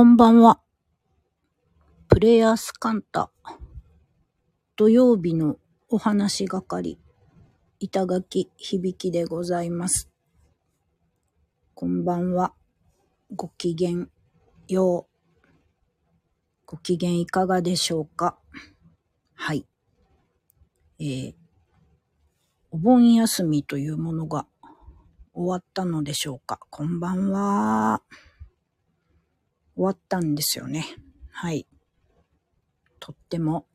こんばんは。プレイヤースカンタ。土曜日のお話係。板垣響きでございます。こんばんは。ご機嫌よう。ご機嫌いかがでしょうか？はい。えー、お盆休みというものが終わったのでしょうか？こんばんは。終わったんですよね。はい。とっても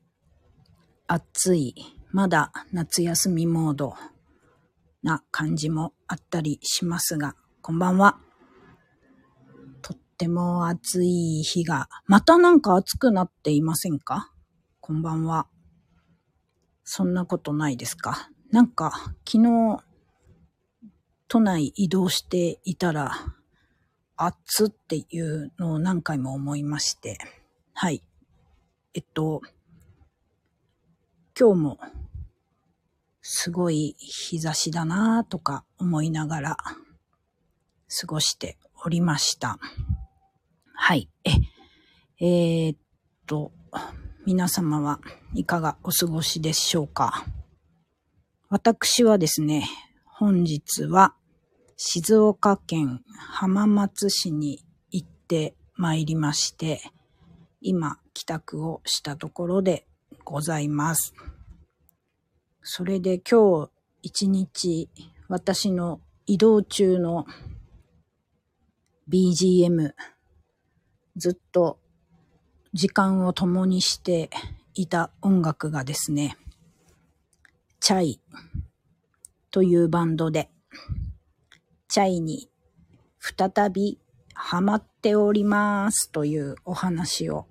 暑い、まだ夏休みモードな感じもあったりしますが、こんばんは。とっても暑い日が、またなんか暑くなっていませんか？こんばんは。そんなことないですか？なんか昨日都内移動していたら、暑っていうのを何回も思いまして。はい。えっと、今日もすごい日差しだなぁとか思いながら過ごしておりました。はい。え、えー、っと、皆様はいかがお過ごしでしょうか？私はですね、本日は静岡県浜松市に行ってまいりまして、今帰宅をしたところでございます。それで今日一日私の移動中の BGM ずっと時間を共にしていた音楽がですね、チャイというバンドで、チャイに再びハマっておりますというお話を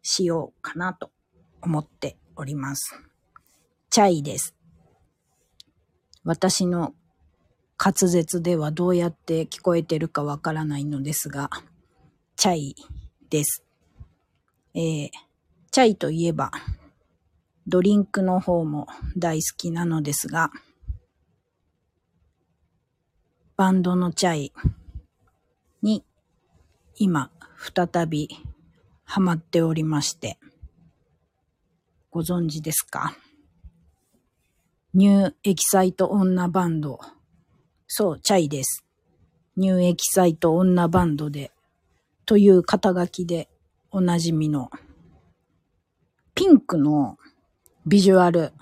しようかなと思っております。チャイです。私の滑舌ではどうやって聞こえてるかわからないのですが、チャイです。えー、チャイといえば、ドリンクの方も大好きなのですが、バンドのチャイに今再びハマっておりまして、ご存知ですか？ニューエキサイト女バンド。そう、チャイです。ニューエキサイト女バンドで、という肩書きでおなじみの、ピンクのビジュアル。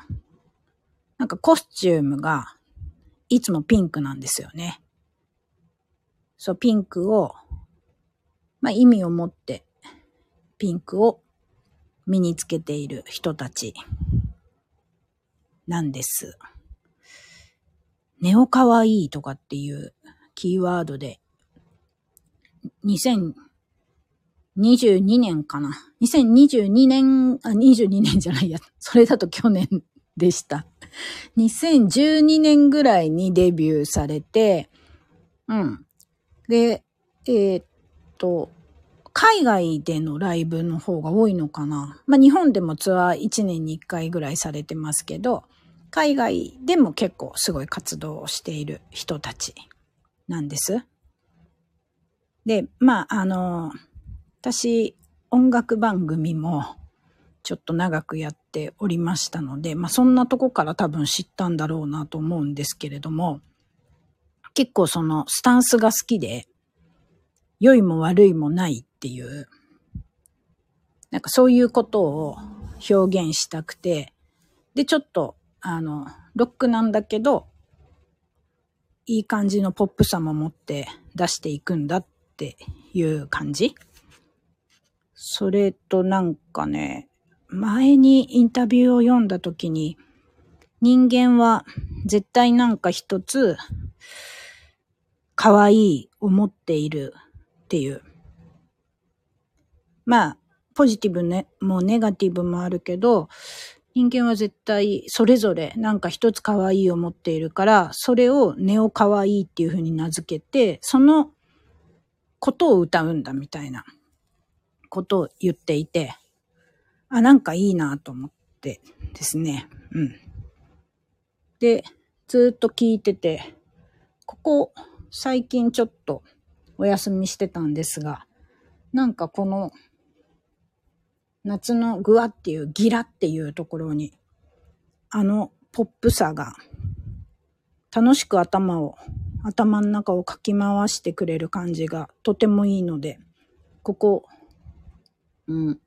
なんかコスチュームがいつもピンクなんですよね。そう、ピンクを、まあ意味を持ってピンクを身につけている人たちなんです。ネオかわいいとかっていうキーワードで、2022年かな。2022年、あ、22年じゃないや。それだと去年でした。2012年ぐらいにデビューされて、うん。で、えーっと、海外でのライブの方が多いのかな。まあ、日本でもツアー1年に1回ぐらいされてますけど、海外でも結構すごい活動をしている人たちなんです。で、まあ、あの、私、音楽番組もちょっと長くやっておりましたので、まあ、そんなとこから多分知ったんだろうなと思うんですけれども、結構そのスタンスが好きで、良いも悪いもないっていう、なんかそういうことを表現したくて、で、ちょっと、あの、ロックなんだけど、いい感じのポップさも持って出していくんだっていう感じ。それとなんかね、前にインタビューを読んだ時に、人間は絶対なんか一つ、可愛い思っているっていう。まあ、ポジティブね、もうネガティブもあるけど、人間は絶対それぞれなんか一つ可愛い思っているから、それをネオ可愛いっていう風に名付けて、そのことを歌うんだみたいなことを言っていて、あ、なんかいいなと思ってですね。うん。で、ずっと聞いてて、ここ最近ちょっとお休みしてたんですが、なんかこの、夏のグワっていうギラっていうところに、あのポップさが、楽しく頭を、頭の中をかき回してくれる感じがとてもいいので、ここ、うん、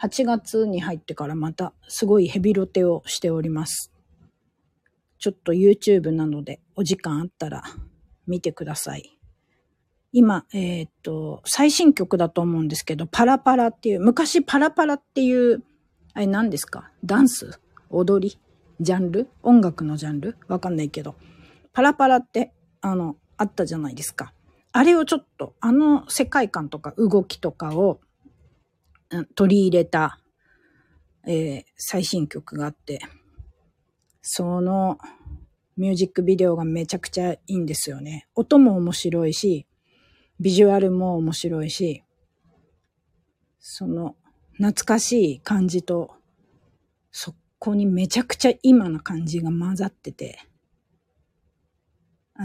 8月に入ってからまたすごいヘビロテをしております。ちょっと YouTube なのでお時間あったら見てください。今、えー、っと、最新曲だと思うんですけど、パラパラっていう、昔パラパラっていう、あれ何ですか？ダンス？踊り？ジャンル？音楽のジャンル？わかんないけど。パラパラって、あの、あったじゃないですか。あれをちょっと、あの世界観とか動きとかを、うん、取り入れた、えー、最新曲があって、そのミュージックビデオがめちゃくちゃいいんですよね。音も面白いし、ビジュアルも面白いし、その懐かしい感じと、そこにめちゃくちゃ今の感じが混ざってて、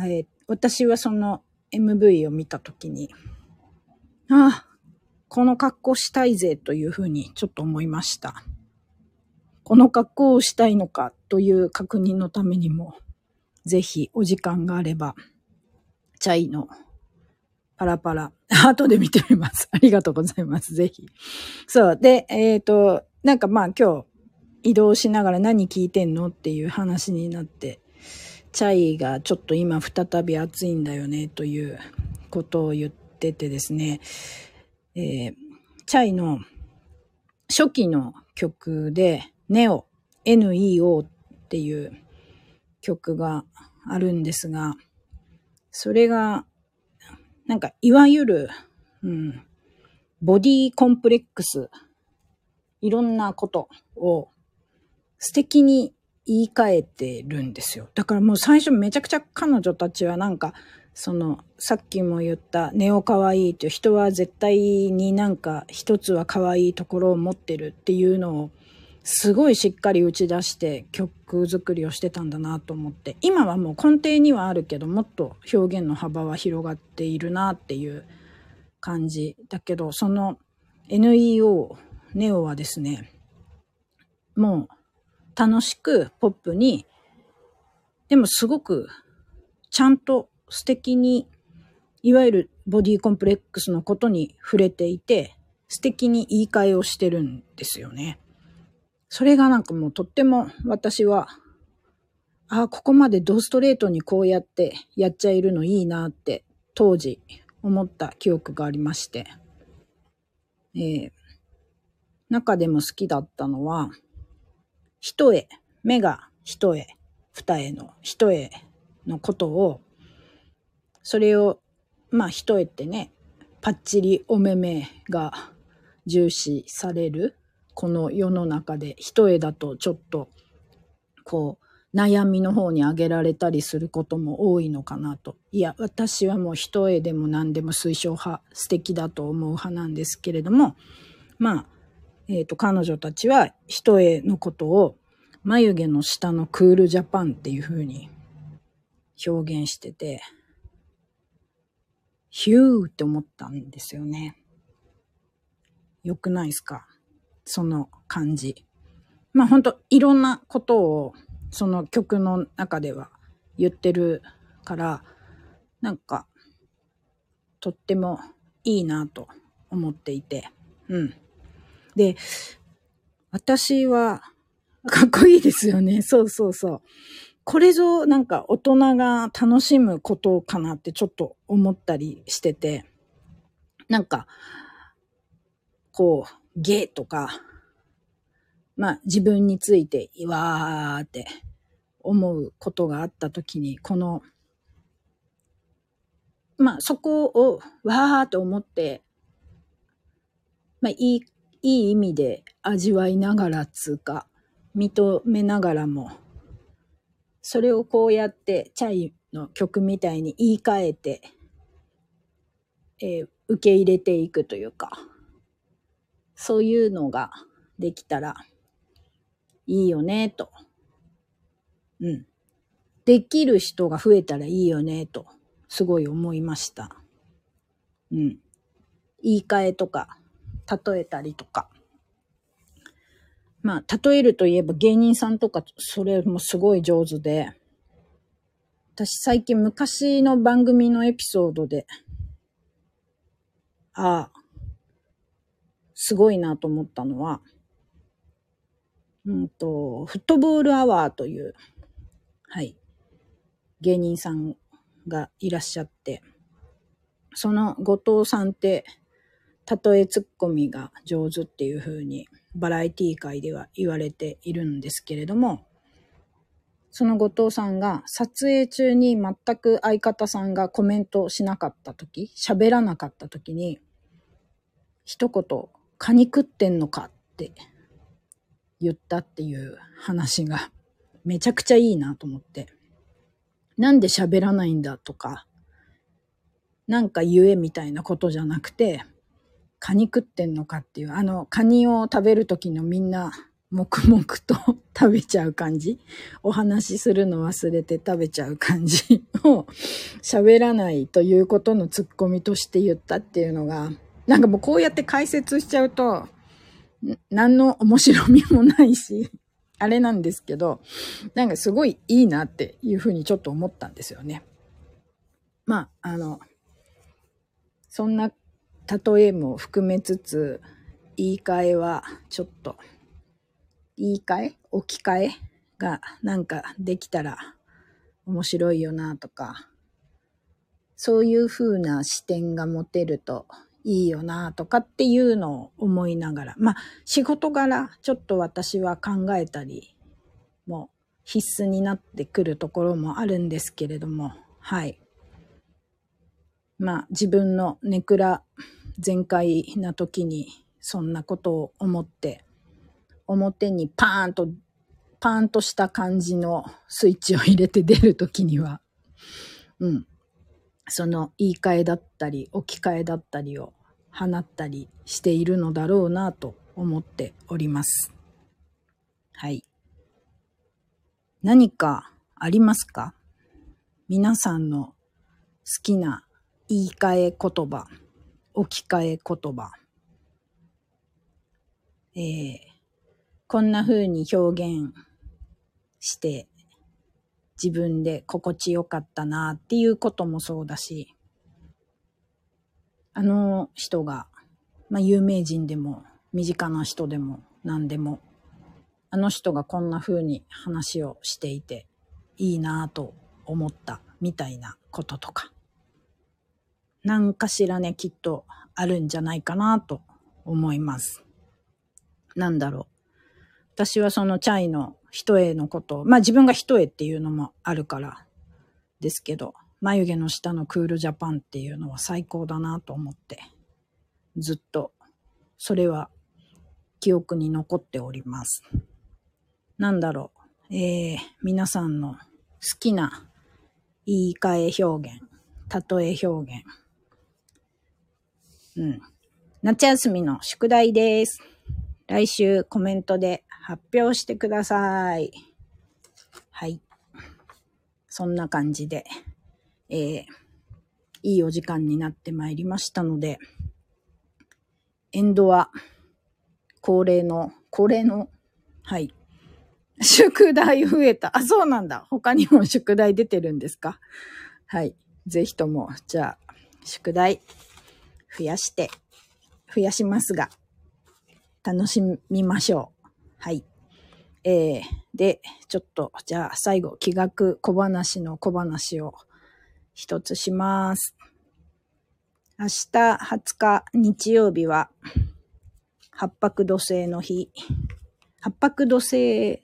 え私はその MV を見たときに、ああ、この格好したいぜというふうにちょっと思いました。この格好をしたいのかという確認のためにも、ぜひお時間があれば、チャイのパラパラ。後で見てみます。ありがとうございます。ぜひ。そう。で、えっ、ー、と、なんかまあ今日移動しながら何聞いてんのっていう話になって、チャイがちょっと今再び暑いんだよねということを言っててですね、えー、チャイの初期の曲で、ネオ、NEO っていう曲があるんですが、それがなんか、いわゆる、うん、ボディコンプレックス、いろんなことを素敵に言い換えてるんですよ。だからもう最初めちゃくちゃ彼女たちはなんか、その、さっきも言ったネオ可愛いという人は絶対になんか一つは可愛いところを持ってるっていうのをすごいしっかり打ち出して曲作りをしてたんだなと思って今はもう根底にはあるけどもっと表現の幅は広がっているなっていう感じだけどその NEO ネオはですねもう楽しくポップにでもすごくちゃんと素敵にいわゆるボディコンプレックスのことに触れていて素敵に言い換えをしてるんですよね。それがなんかもうとっても私は、ああ、ここまでドストレートにこうやってやっちゃえるのいいなって当時思った記憶がありまして、えー、中でも好きだったのは、一重、目が一重、二重の一重のことを、それを、まあ一重ってね、パッチリお目目が重視されるこの世の中で一重だとちょっとこう悩みの方に挙げられたりすることも多いのかなと。いや、私はもう一重でも何でも推奨派、素敵だと思う派なんですけれども、まあ、えっ、ー、と、彼女たちは一重のことを眉毛の下のクールジャパンっていう風に表現してて、ヒューって思ったんですよね。よくないですか？その感じ。まあ本当いろんなことをその曲の中では言ってるから、なんかとってもいいなと思っていて。うん。で、私は、かっこいいですよね。そうそうそう。これぞなんか大人が楽しむことかなってちょっと思ったりしてて、なんか、こう、ゲとか、まあ自分についてわーって思うことがあったときに、この、まあそこをわーって思って、まあいい、いい意味で味わいながらつうか、認めながらも、それをこうやってチャイの曲みたいに言い換えて、えー、受け入れていくというか、そういうのができたらいいよね、と。うん。できる人が増えたらいいよね、と、すごい思いました。うん。言い換えとか、例えたりとか。まあ、例えるといえば芸人さんとか、それもすごい上手で、私最近昔の番組のエピソードで、ああ、すごいなと思ったのは、うんと、フットボールアワーという、はい、芸人さんがいらっしゃって、その後藤さんって、例えツッコミが上手っていう風にバラエティ界では言われているんですけれども、その後藤さんが撮影中に全く相方さんがコメントしなかった時、喋らなかった時に、一言、カニ食ってんのかって言ったっていう話がめちゃくちゃいいなと思って。なんで喋らないんだとか、なんか言えみたいなことじゃなくて、カニ食ってんのかっていう、あの、カニを食べるときのみんな、黙々と 食べちゃう感じお話しするの忘れて食べちゃう感じを喋らないということのツッコミとして言ったっていうのが、なんかもうこうやって解説しちゃうと、何の面白みもないし、あれなんですけど、なんかすごいいいなっていうふうにちょっと思ったんですよね。まあ、あの、そんな例えも含めつつ、言い換えはちょっと、言い換え置き換えがなんかできたら面白いよなとか、そういう風な視点が持てるといいよなとかっていうのを思いながら、まあ仕事柄ちょっと私は考えたりも必須になってくるところもあるんですけれども、はい。まあ自分のネクラ全開な時にそんなことを思って、表にパーンと、パーンとした感じのスイッチを入れて出る時には、うん。その言い換えだったり置き換えだったりを放ったりしているのだろうなと思っております。はい。何かありますか？皆さんの好きな言い換え言葉。置き換え言葉。えー、こんな風に表現して自分で心地よかったなっていうこともそうだし、あの人が、まあ有名人でも身近な人でも何でも、あの人がこんな風に話をしていていいなぁと思ったみたいなこととか。何かしらね、きっとあるんじゃないかなと思います。なんだろう。私はそのチャイの一重のことまあ自分が一重っていうのもあるからですけど、眉毛の下のクールジャパンっていうのは最高だなと思って、ずっとそれは記憶に残っております。なんだろう。えー、皆さんの好きな言い換え表現、例え表現、うん。夏休みの宿題です。来週コメントで発表してください。はい。そんな感じで、えー、いいお時間になってまいりましたので、エンドは恒例の、恒例の、はい。宿題増えた。あ、そうなんだ。他にも宿題出てるんですか？はい。ぜひとも、じゃあ、宿題増やして、増やしますが、楽しみましょう。はい。えー、で、ちょっと、じゃあ最後、気学小話の小話を一つします。明日20日日曜日は、八白土星の日。八白土星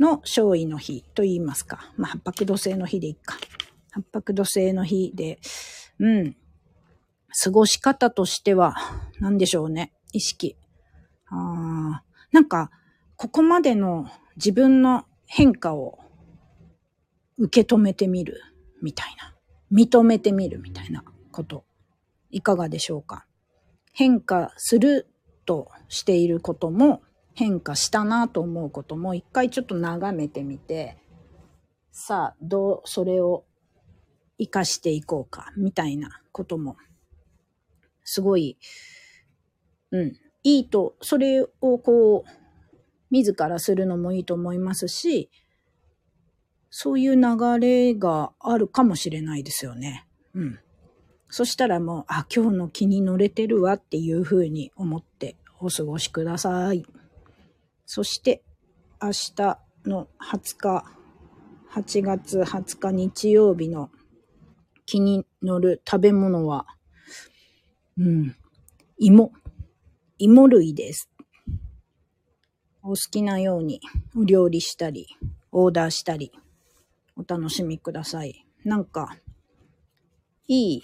の勝利の日と言いますか。まあ、八白土星の日でいいか。八白土星の日で、うん。過ごし方としては、何でしょうね。意識。あなんか、ここまでの自分の変化を受け止めてみるみたいな。認めてみるみたいなこと。いかがでしょうか？変化するとしていることも変化したなと思うことも一回ちょっと眺めてみてさあどうそれを活かしていこうかみたいなこともすごい、うん、いいと、それをこう、自らするのもいいと思いますし、そういう流れがあるかもしれないですよね。うん。そしたらもう、あ、今日の気に乗れてるわっていうふうに思ってお過ごしください。そして、明日の20日、8月20日日曜日の気に乗る食べ物は、うん、芋。芋類です。お好きなようにお料理したり、オーダーしたり、お楽しみください。なんか、いい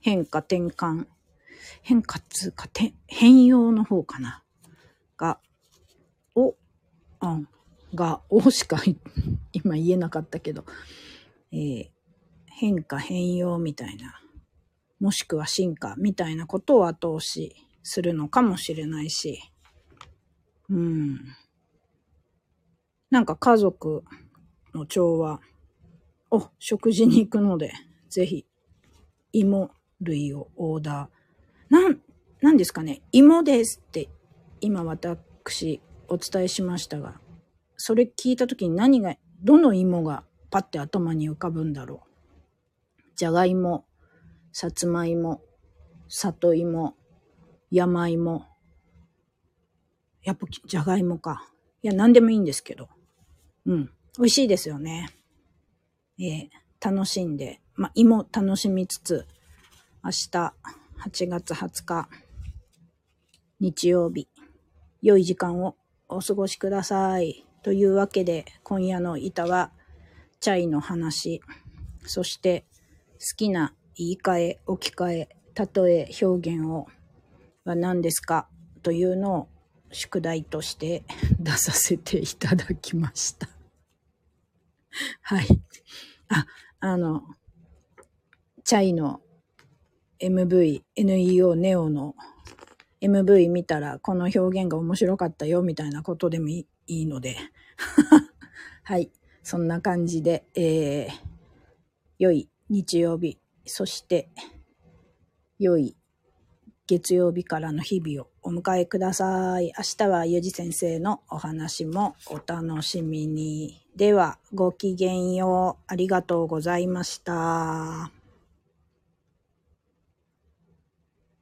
変化転換、変化つうか、変容の方かな。が、お、うん、が、おしか 今言えなかったけど、えー、変化変容みたいな、もしくは進化みたいなことを後押しするのかもしれないし、うん。なんか家族の調和お、食事に行くので、ぜひ、芋類をオーダー。なん、なんですかね。芋ですって、今私お伝えしましたが、それ聞いた時に何が、どの芋がパッて頭に浮かぶんだろう。じゃがいも、さつまいも、里芋、山芋。やっぱじゃがいもか。いや、何でもいいんですけど。うん。美味しいですよね。えー、楽しんで、まあ、芋楽しみつつ、明日8月20日、日曜日、良い時間をお過ごしください。というわけで、今夜の板は、チャイの話、そして好きな言い換え、置き換え、例え、表現を、は何ですかというのを宿題として出させていただきました。はい。あ、あの、チャイの MV、NEO ネオの MV 見たらこの表現が面白かったよみたいなことでもいいので。はい。そんな感じで、えー、良い日曜日、そして良い月曜日からの日々をお迎えください。明日はゆじ先生のお話もお楽しみに。では、ごきげんよう。ありがとうございました。